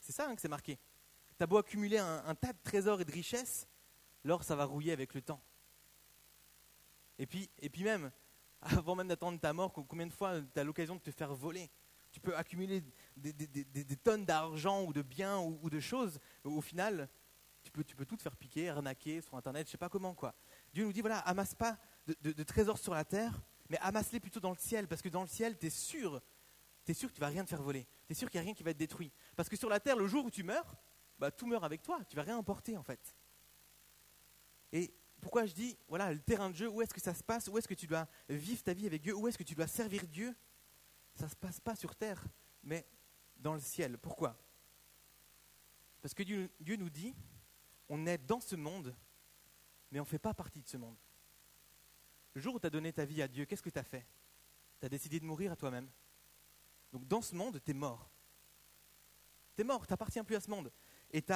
C'est ça hein, que c'est marqué. T'as beau accumuler un, tas de trésors et de richesses, l'or, ça va rouiller avec le temps. Et puis, et puis même, avant même d'attendre ta mort, combien de fois tu as l'occasion de te faire voler? Tu peux accumuler des, tonnes d'argent ou de biens ou, de choses. Au final, tu peux, tout te faire piquer, arnaquer sur Internet, je sais pas comment. quoi. Dieu nous dit, voilà, amasse pas de, de- de trésors sur la terre, mais amasse-les plutôt dans le ciel, parce que dans le ciel, tu es sûr, tu es sûr que tu vas rien te faire voler. Tu es sûr qu'il n'y a rien qui va être détruit? Parce que sur la terre, le jour où tu meurs, bah, tout meurt avec toi, tu vas rien emporter en fait. Et pourquoi je dis, voilà, le terrain de jeu, où est-ce que ça se passe? Où est-ce que tu dois vivre ta vie avec Dieu? Où est-ce que tu dois servir Dieu? Ça ne se passe pas sur terre, mais dans le ciel. Pourquoi? Parce que Dieu, Dieu nous dit, on est dans ce monde, mais on ne fait pas partie de ce monde. Le jour où tu as donné ta vie à Dieu, qu'est-ce que tu as fait? Tu as décidé de mourir à toi-même. Donc dans ce monde, tu es mort. Tu es mort, tu n'appartiens plus à ce monde. Et tu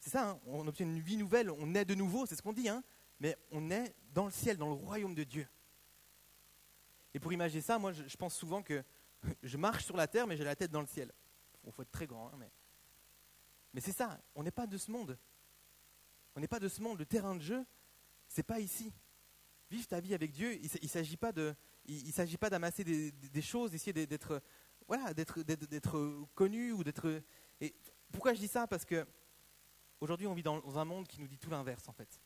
c'est ça, hein, on obtient une vie nouvelle, on est de nouveau, c'est ce qu'on dit, hein, mais on est dans le ciel, dans le royaume de Dieu. Et pour imaginer ça, moi je, je pense souvent que je marche sur la terre, mais j'ai la tête dans le ciel. Il faut être très grand, hein, mais, mais c'est ça, on n'est pas de ce monde. On n'est pas de ce monde, le terrain de jeu, c'est pas ici. Vive ta vie avec Dieu, il ne s'agit pas de, il, il s'agit pas d'amasser des, choses, d'essayer d'être- voilà, d'être, connu ou d'être. Et pourquoi je dis ça? Parce que Aujourd'hui, on vit dans un monde qui nous dit tout l'inverse, en fait.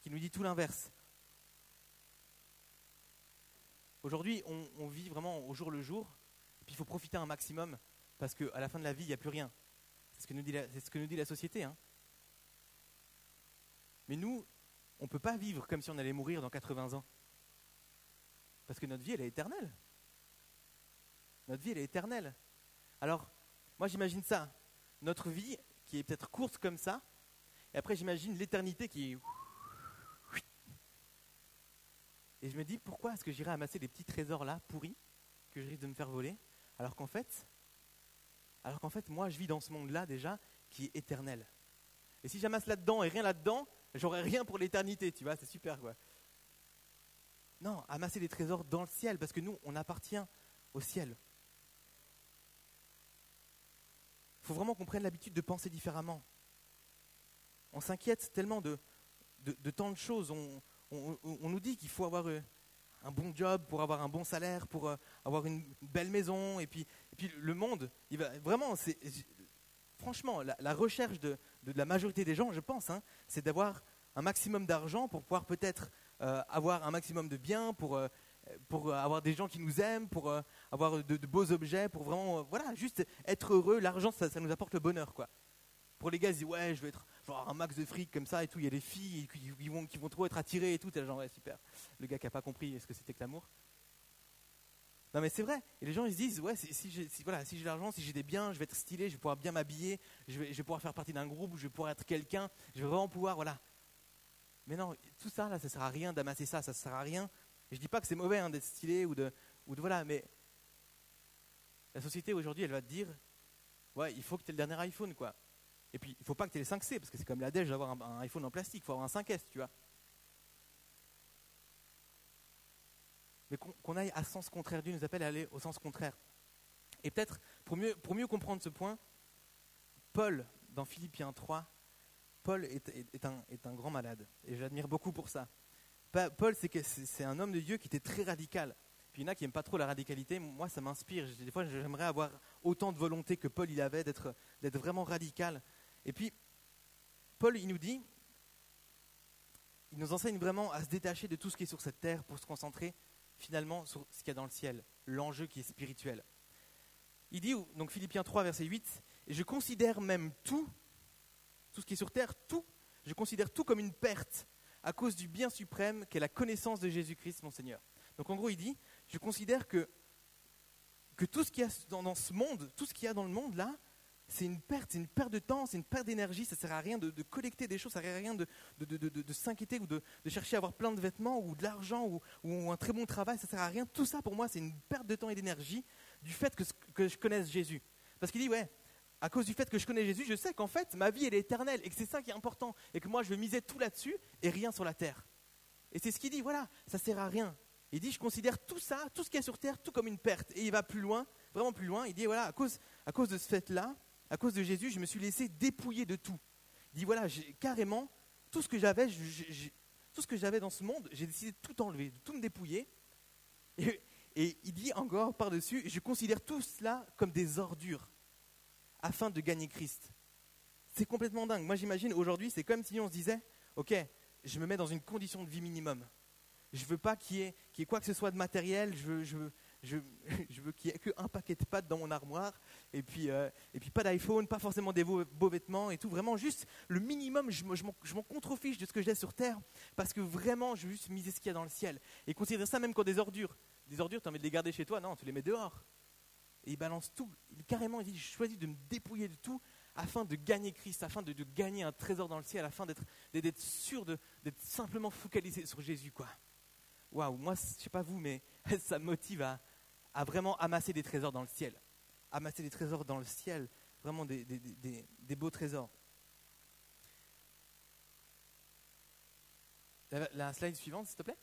Qui nous dit tout l'inverse. Aujourd'hui, on, vit vraiment au jour le jour, et puis il faut profiter un maximum, parce qu'à la fin de la vie, il n'y a plus rien. C'est ce que nous dit la, c'est ce que nous dit la société. hein. Mais nous, on ne peut pas vivre comme si on allait mourir dans 80 ans. Parce que notre vie, elle est éternelle. Notre vie, elle est éternelle. Alors, moi, j'imagine ça. Notre vie, qui est peut-être courte comme ça, et après, j'imagine l'éternité qui est. Et je me dis, pourquoi est-ce que j'irai amasser des petits trésors là, pourris, que je risque de me faire voler, alors qu'en fait, alors qu'en fait, moi, je vis dans ce monde-là déjà, qui est éternel. Et si j'amasse là-dedans et rien là-dedans, j'aurai rien pour l'éternité, tu vois, c'est super quoi. Non, amasser des trésors dans le ciel, parce que nous, on appartient au ciel. Il faut vraiment qu'on prenne l'habitude de penser différemment. On s'inquiète tellement de, de, tant de choses. On, on- nous dit qu'il faut avoir euh, un bon job pour avoir un bon salaire, pour euh, avoir une belle maison. Et puis, et puis le monde, il va, vraiment, c'est, franchement, la, la recherche de, de la majorité des gens, je pense, hein, c'est d'avoir un maximum d'argent pour pouvoir peut-être euh, avoir un maximum de biens, pour, euh, pour euh, avoir des gens qui nous aiment, pour avoir de, beaux objets, pour vraiment, voilà, juste être heureux. L'argent, ça, nous apporte le bonheur, quoi. Pour les gars, ils disent, ouais, je veux être, avoir un max de fric comme ça et tout. Il y a des filles qui, vont, qui vont trop être attirées et tout. T'es genre, ouais, super. Le gars qui n'a pas compris ce que c'était que l'amour? Non, mais c'est vrai. Et les gens, ils se disent, ouais, si, j'ai si, voilà, si j'ai de l'argent, si j'ai des biens, je vais être stylé, je vais pouvoir bien m'habiller, je vais, je vais pouvoir faire partie d'un groupe, je vais pouvoir être quelqu'un, je vais vraiment pouvoir, voilà. Mais non, tout ça, là, ça sert à rien d'amasser ça, ça sert à rien. Et je dis pas que c'est mauvais hein, d'être stylé ou de, ou de, voilà, mais la société aujourd'hui, elle va te dire, ouais, il faut que tu aies le dernier iPhone, quoi. Et puis, il faut pas que tu aies les 5C, parce que c'est comme la dèche d'avoir un, un iPhone en plastique, il faut avoir un 5S, tu vois. Mais qu'on qu'on aille à sens contraire, Dieu nous appelle à aller au sens contraire. Et peut-être, pour mieux, pour mieux comprendre ce point, Paul, dans Philippiens 3, Paul est, un, un grand malade, et j'admire beaucoup pour ça. Pa- Paul, c'est un homme de Dieu qui était très radical. Puis il y en a qui n'aiment pas trop la radicalité. Moi, ça m'inspire. Des fois, j'aimerais avoir autant de volonté que Paul il avait d'être vraiment radical. Et puis, Paul, il nous dit, il nous enseigne vraiment à se détacher de tout ce qui est sur cette terre pour se concentrer finalement sur ce qu'il y a dans le ciel, l'enjeu qui est spirituel. Il dit, donc Philippiens 3, verset 8, et je considère même tout, tout ce qui est sur terre, tout, je considère tout comme une perte à cause du bien suprême qu'est la connaissance de Jésus-Christ, mon Seigneur. Donc en gros, il dit, je considère que, que tout ce qu'il y a dans, ce monde, tout ce qu'il y a dans le monde là, c'est une perte, c'est une perte de temps, c'est une perte d'énergie, ça ne sert à rien de, collecter des choses, ça ne sert à rien de, de, s'inquiéter ou de, chercher à avoir plein de vêtements ou de l'argent ou, ou un très bon travail, ça ne sert à rien. Tout ça pour moi, c'est une perte de temps et d'énergie du fait que, que je connaisse Jésus. Parce qu'il dit, ouais, à cause du fait que je connais Jésus, je sais qu'en fait, ma vie, elle est éternelle et que c'est ça qui est important et que moi, je vais miser tout là-dessus et rien sur la terre. Et c'est ce qu'il dit, voilà, ça sert à rien. Il dit, je considère tout ça, tout ce qu'il y a sur terre, tout comme une perte. Et il va plus loin, vraiment plus loin. Il dit, voilà, à cause, à cause de ce fait-là, à cause de Jésus, je me suis laissé dépouiller de tout. Il dit voilà, carrément, tout ce que j'avais, tout ce que j'avais dans ce monde, j'ai décidé de tout enlever, de tout me dépouiller. Et, et il dit encore par-dessus, je considère tout cela comme des ordures afin de gagner Christ. C'est complètement dingue. Moi j'imagine aujourd'hui, c'est comme si on se disait, ok, je me mets dans une condition de vie minimum. Je veux pas qu'il y, ait quoi que ce soit de matériel, je veux, je, veux qu'il n'y ait qu'un paquet de pâtes dans mon armoire, et puis, euh, et puis pas d'iPhone, pas forcément des beaux, vêtements et tout. Vraiment, juste le minimum, je, je m'en contrefiche de ce que j'ai sur Terre, parce que vraiment, je veux juste miser ce qu'il y a dans le ciel. Et considérer ça même comme des ordures. Des ordures, tu as envie de les garder chez toi Non, tu les mets dehors. Et il balance tout. Il, carrément, il dit, je choisis de me dépouiller de tout afin de gagner Christ, afin de, gagner un trésor dans le ciel, afin d'être sûr d'être simplement focalisé sur Jésus. quoi. Waouh, moi, je ne sais pas vous, mais ça me motive à, à vraiment amasser des trésors dans le ciel. Amasser des trésors dans le ciel, vraiment des, beaux trésors. La, slide suivante, s'il te plaît.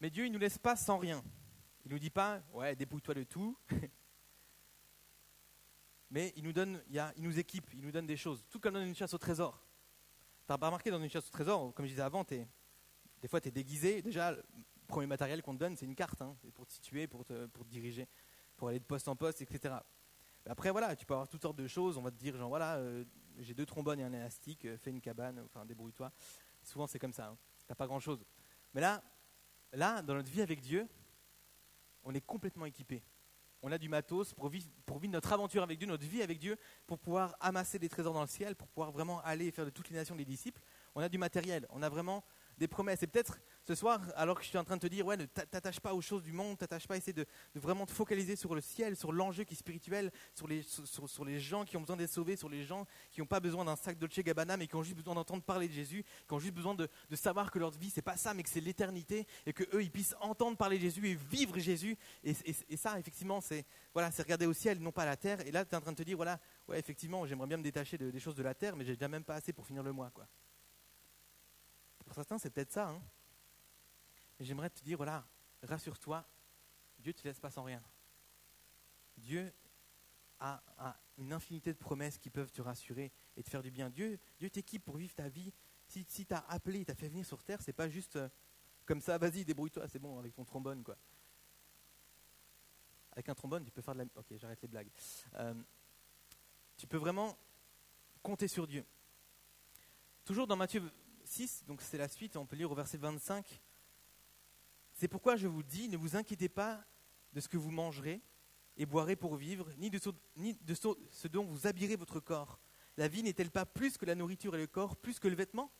Mais Dieu, il ne nous laisse pas sans rien. Il ne nous dit pas, ouais, dépouille-toi de tout. Mais il nous donne, il, nous équipe, il nous donne des choses. Tout comme dans une chasse au trésor. Tu n'as remarqué dans une chasse au trésor, comme je disais avant, des fois tu es déguisé. Déjà, premier matériel qu'on te donne, c'est une carte, hein, pour te situer, pour te, pour diriger, pour aller de poste en poste, etc. Après, voilà, tu peux avoir toutes sortes de choses. On va te dire, genre, voilà, euh, j'ai deux trombones et un élastique, euh, fais une cabane, enfin, débrouille-toi. Souvent, c'est comme ça. Hein. Tu n'as pas grand-chose. Mais là, là, dans notre vie avec Dieu, on est complètement équipé. On a du matos pour vivre, notre aventure avec Dieu, notre vie avec Dieu, pour pouvoir amasser des trésors dans le ciel, pour pouvoir vraiment aller faire de toutes les nations des disciples. On a du matériel. On a vraiment des promesses. Et peut-être ce soir, alors que je suis en train de te dire, ouais, ne t'attache pas aux choses du monde, t'attache pas à essayer de, vraiment te focaliser sur le ciel, sur l'enjeu qui est spirituel, sur les, sur, les gens qui ont besoin d'être sauvés, sur les gens qui n'ont pas besoin d'un sac Dolce Gabbana, mais qui ont juste besoin d'entendre parler de Jésus, qui ont juste besoin de, savoir que leur vie, c'est pas ça, mais que c'est l'éternité, et que eux, ils puissent entendre parler de Jésus et vivre Jésus. Et, ça, effectivement, c'est voilà, c'est regarder au ciel, non pas à la terre. Et là, tu es en train de te dire, voilà, ouais, effectivement, j'aimerais bien me détacher des choses de la terre, mais j'ai déjà même pas assez pour finir le mois, quoi. Pour certains, c'est peut-être ça. Hein. J'aimerais te dire, voilà, rassure-toi, Dieu ne te laisse pas sans rien. Dieu a, une infinité de promesses qui peuvent te rassurer et te faire du bien. Dieu, Dieu t'équipe pour vivre ta vie. Si, si t'as appelé, t'as fait venir sur terre, c'est pas juste euh, comme ça, vas-y, débrouille-toi, c'est bon, avec ton trombone, quoi. Avec un trombone, tu peux faire de la... Ok, j'arrête les blagues. Euh, tu peux vraiment compter sur Dieu. Toujours dans Matthieu 6, donc c'est la suite, on peut lire au verset 25. C'est pourquoi je vous dis, ne vous inquiétez pas de ce que vous mangerez et boirez pour vivre, ni de, ce, dont vous habillerez votre corps. La vie n'est-elle pas plus que la nourriture et le corps, plus que le vêtement?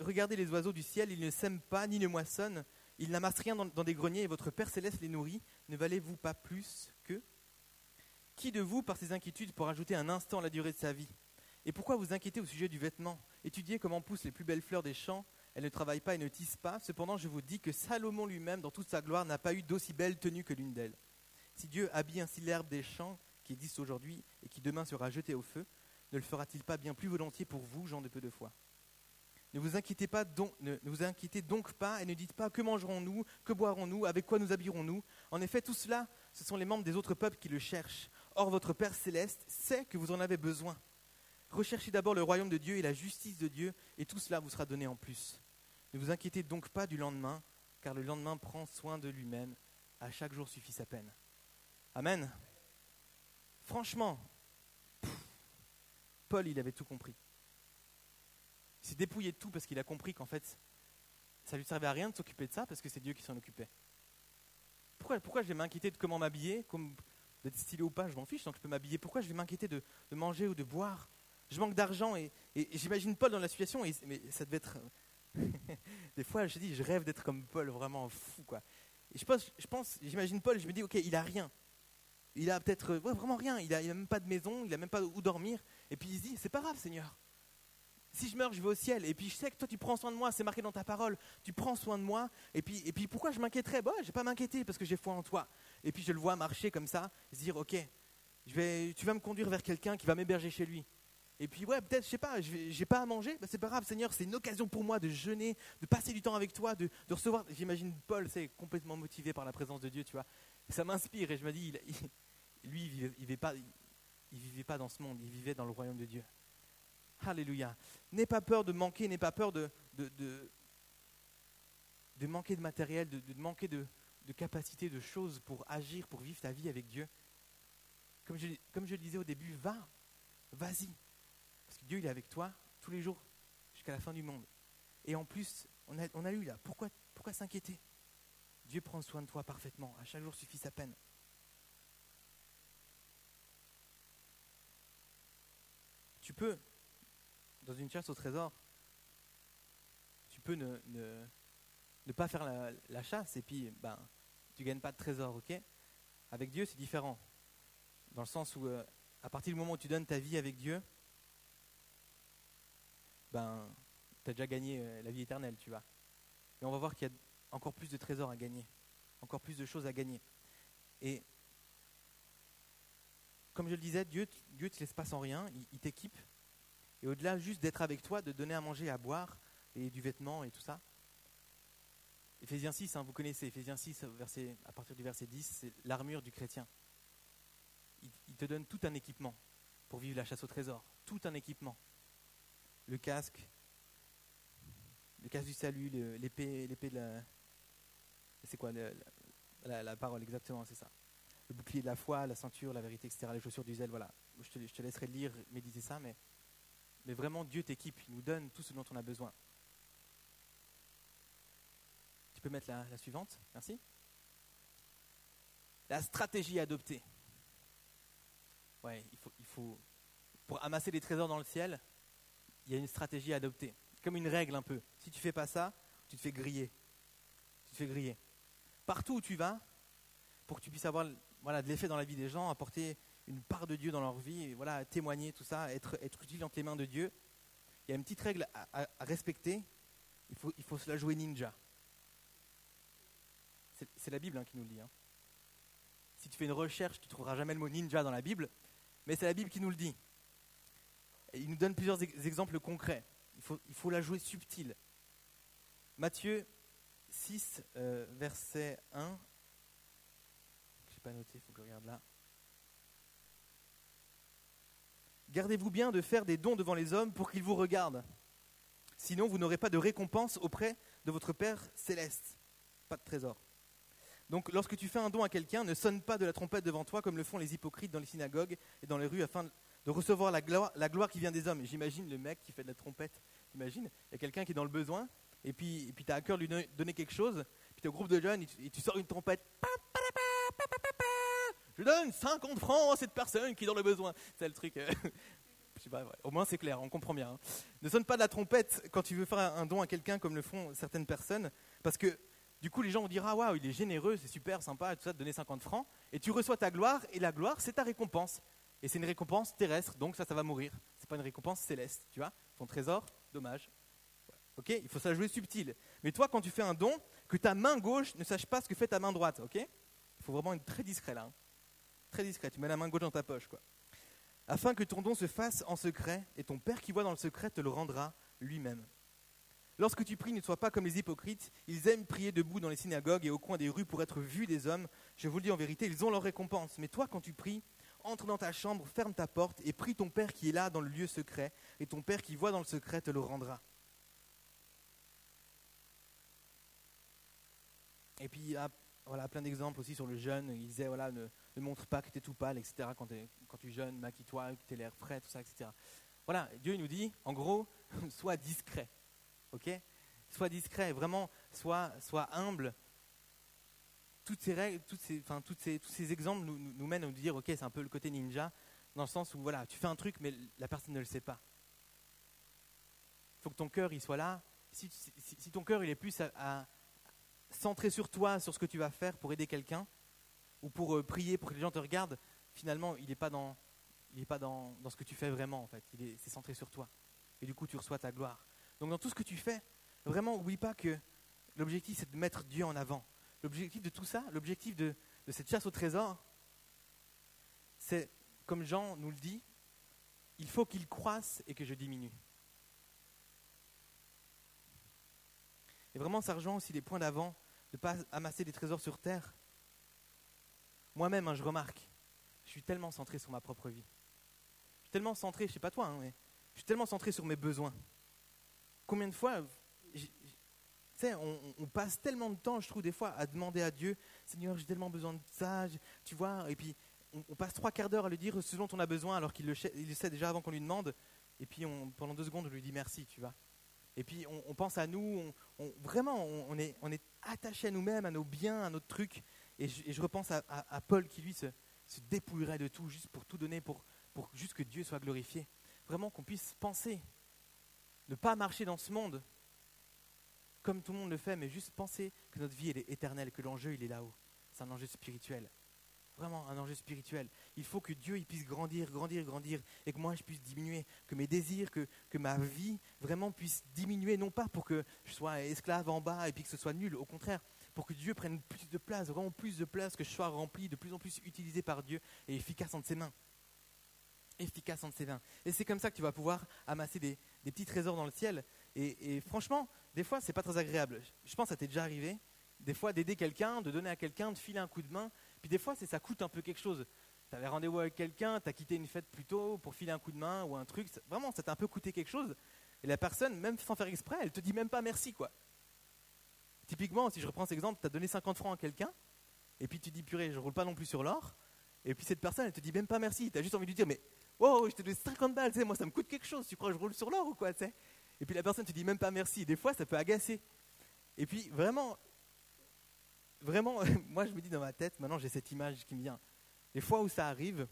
Regardez les oiseaux du ciel, ils ne sèment pas ni ne moissonnent, ils n'amassent rien dans, des greniers et votre Père céleste les nourrit. Ne valez-vous pas plus qu'eux? Qui de vous, par ses inquiétudes, pour ajouter un instant à la durée de sa vie? Et pourquoi vous inquiétez au sujet du vêtement? Étudiez comment poussent les plus belles fleurs des champs. Elles ne travaillent pas et ne tissent pas. Cependant, je vous dis que Salomon lui-même, dans toute sa gloire, n'a pas eu d'aussi belle tenue que l'une d'elles. Si Dieu habille ainsi l'herbe des champs, qui existe aujourd'hui et qui demain sera jetée au feu, ne le fera-t-il pas bien plus volontiers pour vous, gens de peu de foi? Ne vous, inquiétez pas donc, ne vous inquiétez donc pas et ne dites pas que mangerons-nous, que boirons-nous, avec quoi nous habillerons-nous? En effet, tout cela, ce sont les membres des autres peuples qui le cherchent. Or, votre Père céleste sait que vous en avez besoin. Recherchez d'abord le royaume de Dieu et la justice de Dieu, et tout cela vous sera donné en plus. Ne vous inquiétez donc pas du lendemain, car le lendemain prend soin de lui-même. À chaque jour suffit sa peine. Amen. Franchement, Paul, il avait tout compris. Il s'est dépouillé de tout parce qu'il a compris qu'en fait, ça lui servait à rien de s'occuper de ça parce que c'est Dieu qui s'en occupait. Pourquoi, pourquoi je vais m'inquiéter de comment m'habiller, d'être stylé ou pas, je m'en fiche tant que je peux m'habiller. Pourquoi je vais m'inquiéter de manger ou de boire? Je manque d'argent et, j'imagine Paul dans la situation, mais ça devait être. des fois, je dis, je rêve d'être comme Paul, vraiment fou, quoi. Et je pense, je pense j'imagine Paul, je me dis, ok, il a rien. Il a peut-être vraiment rien. Il a, même pas de maison, il a même pas où dormir. Et puis il se dit, c'est pas grave, Seigneur. Si je meurs, je vais au ciel. Et puis je sais que toi, tu prends soin de moi. C'est marqué dans ta parole. Tu prends soin de moi. Et puis, et puis pourquoi je m'inquiéterais? Bon, je vais pas m'inquiéter parce que j'ai foi en toi. Et puis je le vois marcher comme ça, se dire, ok, je vais, tu vas me conduire vers quelqu'un qui va m'héberger chez lui. Et puis, ouais, peut-être, je sais pas, j'ai pas à manger, bah, c'est pas grave, Seigneur, c'est une occasion pour moi de jeûner, de passer du temps avec toi, de, recevoir. J'imagine Paul, c'est complètement motivé par la présence de Dieu, tu vois. Ça m'inspire et je me dis, lui, il vivait, vivait pas, il vivait pas dans ce monde, il vivait dans le royaume de Dieu. Alléluia. N'aie pas peur de manquer, n'aie pas peur de, de, de, manquer de matériel, de, de manquer de, de capacité, de choses pour agir, pour vivre ta vie avec Dieu. Comme je, comme je le disais au début, va, vas-y. Parce que Dieu, est avec toi tous les jours jusqu'à la fin du monde. Et en plus, on a, on a eu là, pourquoi, pourquoi s'inquiéter? Dieu prend soin de toi parfaitement. À chaque jour suffit sa peine. Tu peux, dans une chasse au trésor, tu peux ne, ne, pas faire la, chasse et puis ben, tu gagnes pas de trésor, ok? Avec Dieu, c'est différent. Dans le sens où, euh, à partir du moment où tu donnes ta vie avec Dieu, ben, tu as déjà gagné euh, la vie éternelle, tu vois. Et on va voir qu'il y a encore plus de trésors à gagner, encore plus de choses à gagner. Et comme je le disais, Dieu ne te laisse pas sans rien, il, t'équipe. Et au-delà juste d'être avec toi, de donner à manger, à boire, et du vêtement et tout ça. Éphésiens 6, hein, vous connaissez, Éphésiens 6, verset, à partir du verset 10, c'est l'armure du chrétien. Il, te donne tout un équipement pour vivre la chasse au trésor, tout un équipement. Le casque, le casque du salut, l'épée, l'épée de la, c'est quoi la, parole exactement C'est ça. Le bouclier de la foi, la ceinture, la vérité, etc. Les chaussures du zèle, voilà. Je te, laisserai lire, méditer ça, mais, mais vraiment, Dieu t'équipe, il nous donne tout ce dont on a besoin. Tu peux mettre la, suivante Merci. La stratégie adoptée. Ouais, il faut, il faut, pour amasser des trésors dans le ciel, il y a une stratégie à adopter. Comme une règle un peu. Si tu fais pas ça, tu te fais griller. Tu te fais griller partout où tu vas, pour que tu puisses avoir voilà, de l'effet dans la vie des gens, apporter une part de Dieu dans leur vie, voilà, témoigner, tout ça, être, être utile entre les mains de Dieu. Il y a une petite règle à, respecter, il faut, il faut se la jouer ninja. C'est la Bible hein, qui nous le dit. Hein. Si tu fais une recherche, tu ne trouveras jamais le mot ninja dans la Bible, mais c'est la Bible qui nous le dit. Il nous donne plusieurs exemples concrets. Il faut, il faut la jouer subtile. Matthieu 6, euh, verset 1. Je n'ai pas noté, il faut que je regarde là. Gardez-vous bien de faire des dons devant les hommes pour qu'ils vous regardent. Sinon, vous n'aurez pas de récompense auprès de votre Père céleste. Pas de trésor. Donc, lorsque tu fais un don à quelqu'un, ne sonne pas de la trompette devant toi comme le font les hypocrites dans les synagogues et dans les rues afin de recevoir la gloire, la gloire qui vient des hommes. J'imagine le mec qui fait de la trompette. Imagine, il y a quelqu'un qui est dans le besoin et puis, puis tu as à cœur de lui donner quelque chose, puis tu es au groupe de jeunes, et tu, sors une trompette. Je donne 50 francs à cette personne qui est dans le besoin. C'est le truc. Euh, au moins c'est clair, on comprend bien. Hein. Ne sonne pas de la trompette quand tu veux faire un don à quelqu'un comme le font certaines personnes, parce que du coup les gens vont dire Ah waouh, il est généreux, c'est super sympa, tout ça, de donner 50 francs, et tu reçois ta gloire, et la gloire c'est ta récompense. Et c'est une récompense terrestre, donc ça, ça va mourir. C'est pas une récompense céleste, tu vois. Ton trésor, dommage, Ok Il faut ça jouer subtil. Mais toi, quand tu fais un don, que ta main gauche ne sache pas ce que fait ta main droite. Ok? Il faut vraiment être très discret là. Hein. Très discret. Tu mets la main gauche dans ta poche, quoi. Afin que ton don se fasse en secret, et ton Père qui voit dans le secret te le rendra lui-même. Lorsque tu pries, ne sois pas comme les hypocrites. Ils aiment prier debout dans les synagogues et au coin des rues pour être vus des hommes. Je vous le dis en vérité, ils ont leur récompense. Mais toi, quand tu pries, entre dans ta chambre, ferme ta porte et prie ton Père qui est là dans le lieu secret. Et ton Père qui voit dans le secret te le rendra. Et puis il y a voilà, plein d'exemples aussi sur le jeûne. Il disait voilà, ne, montre pas que tu es tout pâle, etc. Quand, tu jeûnes, maquille-toi, que tu aies l'air frais, tout ça, etc. Voilà, Dieu nous dit, en gros, sois discret. Sois discret, vraiment, sois, sois humble. Toutes ces règles, toutes ces, enfin, toutes ces, tous ces exemples nous, nous, mènent à nous dire ok, c'est un peu le côté ninja, dans le sens où voilà, tu fais un truc, mais la personne ne le sait pas. Il faut que ton cœur il soit là. Si, ton cœur il est plus à centré sur toi, sur ce que tu vas faire pour aider quelqu'un, ou pour euh, prier pour que les gens te regardent, finalement, il n'est pas, dans, il pas dans, dans, ce que tu fais vraiment, en fait. Est, c'est centré sur toi. Et du coup, tu reçois ta gloire. Donc, dans tout ce que tu fais, vraiment, oublie pas que l'objectif, c'est de mettre Dieu en avant. L'objectif de tout ça, l'objectif de, cette chasse au trésor, c'est, comme Jean nous le dit, il faut qu'il croisse et que je diminue. Et vraiment, ça rejoint aussi les points d'avant de ne pas amasser des trésors sur terre. Moi-même, hein, je remarque, je suis tellement centré sur ma propre vie. Je suis tellement centré, je sais pas toi, hein, mais je suis tellement centré sur mes besoins. Combien de fois, tu sais, on, passe tellement de temps, je trouve, des fois, à demander à Dieu, Seigneur, j'ai tellement besoin de ça, tu vois, et puis on, passe trois quarts d'heure à lui dire ce dont on a besoin, alors qu'il le, sait déjà avant qu'on lui demande, et puis pendant deux secondes, on lui dit merci, tu vois. Et puis on, pense à nous, vraiment, on, est, attaché à nous-mêmes, à nos biens, à notre truc. Et je, repense à, Paul qui, lui, se, dépouillerait de tout, juste pour tout donner, pour juste que Dieu soit glorifié. Vraiment qu'on puisse penser, ne pas marcher dans ce monde comme tout le monde le fait, mais juste penser que notre vie, est éternelle, que l'enjeu, il est là-haut. C'est un enjeu spirituel vraiment un enjeu spirituel. Il faut que Dieu il puisse grandir, grandir, grandir, et que moi je puisse diminuer, que mes désirs, que, que ma vie vraiment puisse diminuer, non pas pour que je sois esclave en bas et puis que ce soit nul, au contraire, pour que Dieu prenne plus de place, vraiment plus de place, que je sois rempli, de plus en plus utilisé par Dieu et efficace entre ses mains. Efficace entre ses mains. Et c'est comme ça que tu vas pouvoir amasser des, des petits trésors dans le ciel. Et franchement, des fois, c'est pas très agréable. Je pense que ça t'est déjà arrivé, des fois, d'aider quelqu'un, de donner à quelqu'un, de filer un coup de main, puis des fois, ça coûte un peu quelque chose. Tu avais rendez-vous avec quelqu'un, tu as quitté une fête plus tôt pour filer un coup de main ou un truc. Vraiment, ça t'a un peu coûté quelque chose. Et la personne, même sans faire exprès, elle te dit même pas merci. quoi. Typiquement, si je reprends cet exemple, tu as donné 50 francs à quelqu'un, et puis tu dis purée, je roule pas non plus sur l'or. Et puis cette personne, elle te dit même pas merci. Tu as juste envie de dire, mais wow, je t'ai donné 50 balles, moi ça me coûte quelque chose. Tu crois que je roule sur l'or ou quoi Et puis la personne te dit même pas merci. des fois, ça peut agacer. Et puis vraiment, vraiment, moi je me dis dans ma tête, maintenant j'ai cette image qui me vient. Les fois où ça arrive,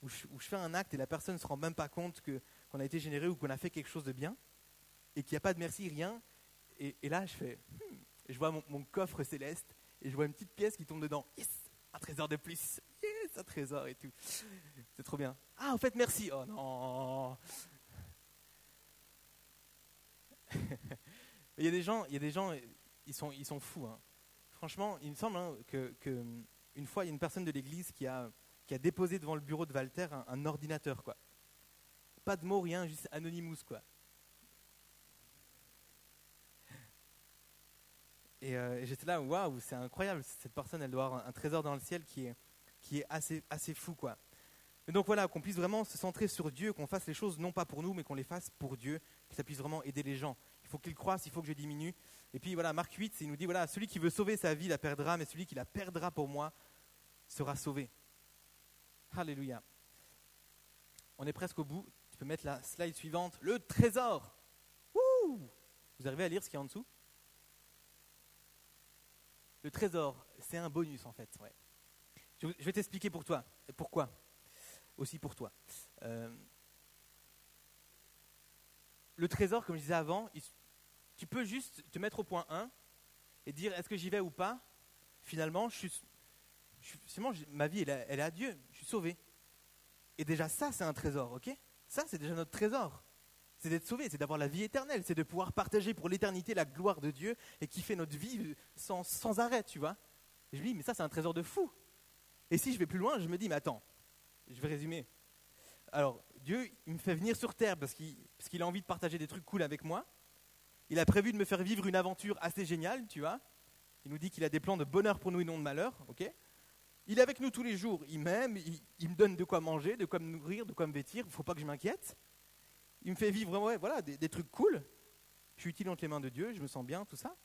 où je, fais un acte et la personne ne se rend même pas compte qu'on a été généré ou qu'on a fait quelque chose de bien, et qu'il n'y a pas de merci, rien, et, là je fais, hmm, je vois mon, coffre céleste, et je vois une petite pièce qui tombe dedans. Yes, un trésor de plus. Yes, un trésor et tout. C'est trop bien. Ah, en fait, merci. Oh non. Il y a des gens, il y a des gens, ils sont, ils sont fous. Hein franchement, il me semble hein, que, une fois, il y a une personne de l'église qui a, qui a déposé devant le bureau de Walter un, ordinateur, quoi. Pas de mots, rien, juste Anonymous, quoi. Et, euh, j'étais là, waouh, c'est incroyable, cette personne, elle doit avoir un, trésor dans le ciel qui est, qui est assez, assez fou, quoi. Et donc voilà, qu'on puisse vraiment se centrer sur Dieu, qu'on fasse les choses non pas pour nous, mais qu'on les fasse pour Dieu, que ça puisse vraiment aider les gens. Il faut qu'il croisse, il faut que je diminue. Et puis voilà, Marc 8, il nous dit, voilà, celui qui veut sauver sa vie la perdra, mais celui qui la perdra pour moi sera sauvé. Alléluia. On est presque au bout. Tu peux mettre la slide suivante. Le trésor. Vous arrivez à lire ce qu'il y a en dessous? Le trésor, c'est un bonus en fait. Je vais t'expliquer pour toi. Et pourquoi? Aussi pour toi. Euh, le trésor, comme je disais avant, tu peux juste te mettre au point 1 et dire est-ce que j'y vais ou pas? Finalement, je ma vie, elle, est à Dieu. Je suis sauvé. Et déjà, ça, c'est un trésor, ok? Ça, c'est déjà notre trésor. C'est d'être sauvé, c'est d'avoir la vie éternelle, c'est de pouvoir partager pour l'éternité la gloire de Dieu et qui fait notre vie sans, sans arrêt, tu vois? je me dis, mais ça, c'est un trésor de fou. Et si je vais plus loin, je me dis, mais attends, je vais résumer. Alors, Dieu, il me fait venir sur terre parce qu'il a envie de partager des trucs cool avec moi. Il a prévu de me faire vivre une aventure assez géniale, tu vois. Il nous dit qu'il a des plans de bonheur pour nous et non de malheur, ok Il est avec nous tous les jours, il m'aime, il, me donne de quoi manger, de quoi me nourrir, de quoi me vêtir, il ne faut pas que je m'inquiète. Il me fait vivre voilà, des, trucs cool. Je suis utile entre les mains de Dieu, je me sens bien, tout ça.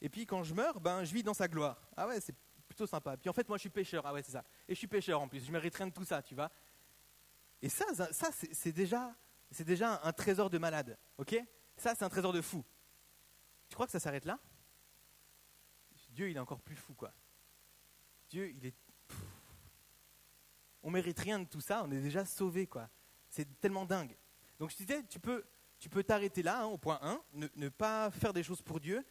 Et puis quand je meurs, ben, je vis dans sa gloire. Ah ouais, c'est plutôt sympa. Puis en fait, moi je suis pécheur, ah ouais, c'est ça. Et je suis pécheur en plus, je mérite rien de tout ça, tu vois. Et ça, ça c'est déjà, déjà un trésor de malade, ok ça, c'est un trésor de fou. Tu crois que ça s'arrête là? Dieu, il est encore plus fou, quoi. Dieu, il est. On mérite rien de tout ça, on est déjà sauvé, quoi. C'est tellement dingue. Donc je disais, tu peux, tu peux t'arrêter là, hein, au point 1, ne, ne, pas faire des choses pour Dieu,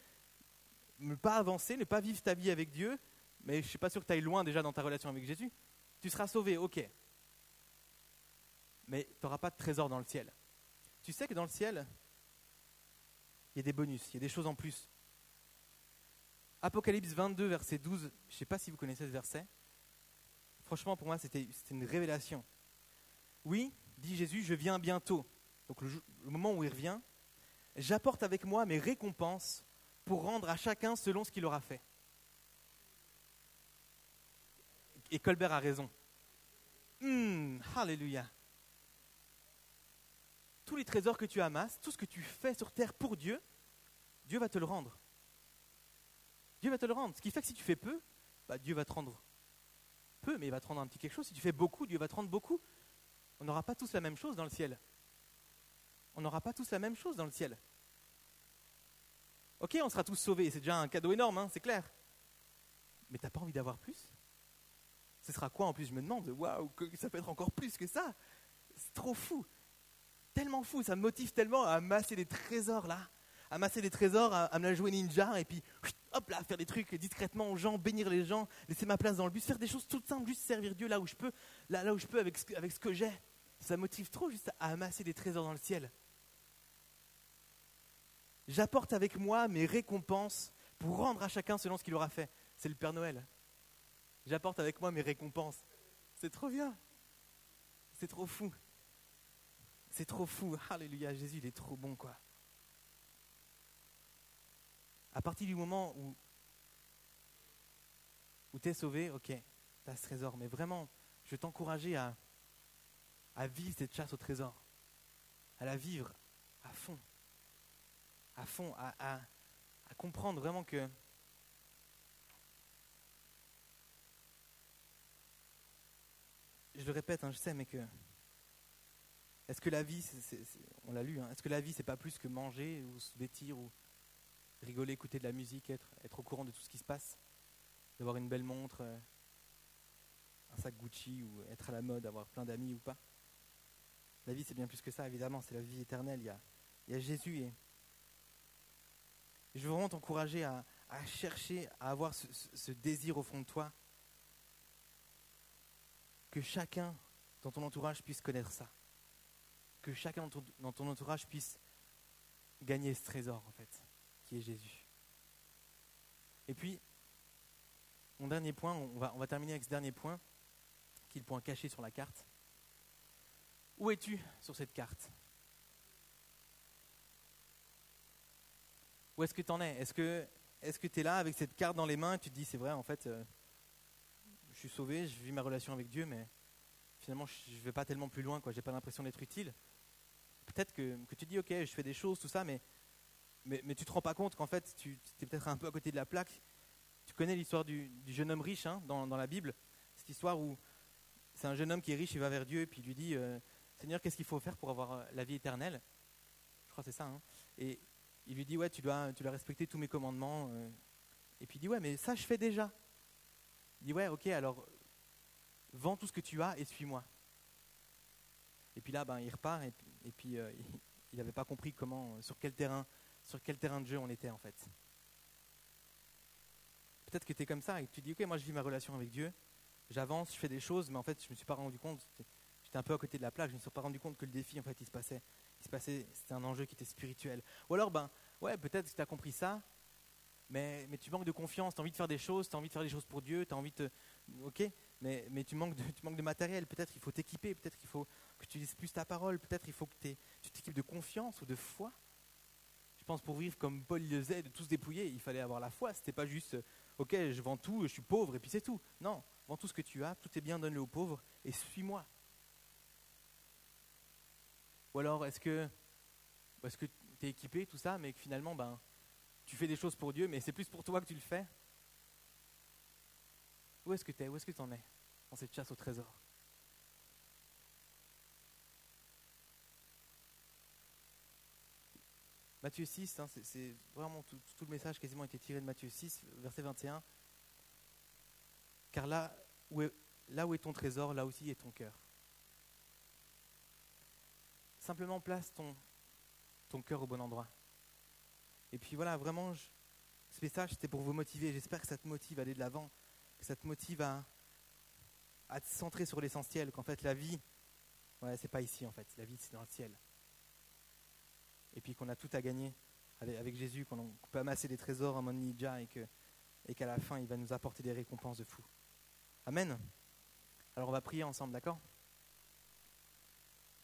ne pas avancer, ne pas vivre ta vie avec Dieu, mais je ne suis pas sûr que tu ailles loin déjà dans ta relation avec Jésus. Tu seras sauvé, ok. Mais tu n'auras pas de trésor dans le ciel. Tu sais que dans le ciel, il y a des bonus, il y a des choses en plus. Apocalypse 22, verset 12, je ne sais pas si vous connaissez ce verset. Franchement, pour moi, c'était une révélation. Oui, dit Jésus, je viens bientôt. Donc le, moment où il revient, j'apporte avec moi mes récompenses pour rendre à chacun selon ce qu'il aura fait. Et Colbert a raison. Hmm, alléluia. Tous les trésors que tu amasses, tout ce que tu fais sur terre pour Dieu, Dieu va te le rendre. Dieu va te le rendre. Ce qui fait que si tu fais peu, bah, Dieu va te rendre peu, mais il va te rendre un petit quelque chose. Si tu fais beaucoup, Dieu va te rendre beaucoup. On n'aura pas tous la même chose dans le ciel. On n'aura pas tous la même chose dans le ciel. Ok, on sera tous sauvés, c'est déjà un cadeau énorme, hein, c'est clair. Mais t'as pas envie d'avoir plus? Ce sera quoi en plus? Je me demande, waouh, ça peut être encore plus que ça? C'est trop fou. Tellement fou, ça me motive tellement à amasser des trésors là amasser des trésors, à, me la jouer ninja, et puis hop là, faire des trucs discrètement aux gens, bénir les gens, laisser ma place dans le bus, faire des choses toutes simples, juste servir Dieu là où je peux, là, là où je peux avec ce, avec ce que j'ai. Ça motive trop juste à amasser des trésors dans le ciel. J'apporte avec moi mes récompenses pour rendre à chacun selon ce qu'il aura fait. C'est le Père Noël. J'apporte avec moi mes récompenses. C'est trop bien. C'est trop fou. C'est trop fou. Alléluia, Jésus, il est trop bon, quoi à partir du moment où, où tu es sauvé, ok, tu as ce trésor. Mais vraiment, je vais t'encourager à, à vivre cette chasse au trésor, à la vivre à fond, à fond, à, à, comprendre vraiment que je le répète, hein, je sais, mais que est-ce que la vie, on l'a lu, hein, est-ce que la vie c'est pas plus que manger ou se vêtir ou rigoler, écouter de la musique, être, être au courant de tout ce qui se passe, d'avoir une belle montre, euh, un sac Gucci ou être à la mode, avoir plein d'amis ou pas? La vie, c'est bien plus que ça, évidemment, c'est la vie éternelle. Il y a, il y a Jésus et je veux vraiment t'encourager à, chercher, à avoir ce, désir au fond de toi, que chacun dans ton entourage puisse connaître ça, que chacun dans ton entourage puisse gagner ce trésor, en fait est Jésus. Et puis, mon dernier point, on va, terminer avec ce dernier point, qui est le point caché sur la carte. Où es-tu sur cette carte? Où est-ce que tu en es? Est-ce que est-ce que tu es là avec cette carte dans les mains et tu te dis, c'est vrai, en fait, euh, je suis sauvé, je vis ma relation avec Dieu, mais finalement, je ne vais pas tellement plus loin, quoi. J'ai pas l'impression d'être utile. Peut-être que, que, tu dis, ok, je fais des choses, tout ça, mais mais, mais tu te rends pas compte qu'en fait, tu es peut-être un peu à côté de la plaque. Tu connais l'histoire du, jeune homme riche hein, dans, la Bible. Cette histoire où c'est un jeune homme qui est riche, il va vers Dieu et puis il lui dit euh, Seigneur, qu'est-ce qu'il faut faire pour avoir euh, la vie éternelle? Je crois que c'est ça. Hein. Et il lui dit Ouais, tu dois, tu dois respecter tous mes commandements. Euh. Et puis il dit Ouais, mais ça, je fais déjà. Il dit Ouais, ok, alors vends tout ce que tu as et suis-moi. Et puis là, ben, il repart et, et puis il n'avait pas compris comment, sur quel terrain sur quel terrain de jeu on était en fait. Peut-être que tu es comme ça et que tu dis, ok, moi je vis ma relation avec Dieu, j'avance, je fais des choses, mais en fait je ne me suis pas rendu compte, j'étais un peu à côté de la plaque, je ne me suis pas rendu compte que le défi en fait il se passait, il se passait, c'était un enjeu qui était spirituel. Ou alors, ben ouais, peut-être que tu as compris ça, mais, mais, tu manques de confiance, tu as envie de faire des choses, tu as envie de faire des choses pour Dieu, tu as envie de... Ok, mais, tu, manques de, matériel, peut-être il faut t'équiper, peut-être qu'il faut que tu dises plus ta parole, peut-être il faut que tu t'équipes de confiance ou de foi. Je pense pour vivre comme Paul le faisait, de tous dépouiller, il fallait avoir la foi. C'était pas juste, ok, je vends tout, je suis pauvre et puis c'est tout. Non, vends tout ce que tu as, tout est bien, donne-le aux pauvres et suis-moi. Ou alors, est-ce que, est-ce que tu es équipé, tout ça, mais que finalement, ben, tu fais des choses pour Dieu, mais c'est plus pour toi que tu le fais? Où est-ce que tu es Où est-ce que tu en es dans cette chasse au trésor? Matthieu 6, hein, c'est vraiment tout, le message quasiment été tiré de Matthieu 6, verset 21. Car là où, est, là où est ton trésor, là aussi est ton cœur. Simplement place ton, ton cœur au bon endroit. Et puis voilà, vraiment, ce message, c'était pour vous motiver. J'espère que ça te motive à aller de l'avant, que ça te motive à, te centrer sur l'essentiel, qu'en fait la vie, c'est pas ici en fait, la vie c'est dans le ciel et puis qu'on a tout à gagner avec, Jésus, qu'on peut amasser des trésors en qu'à et qu'à la fin, il va nous apporter des récompenses de fou. Amen. Alors on va prier ensemble, d'accord?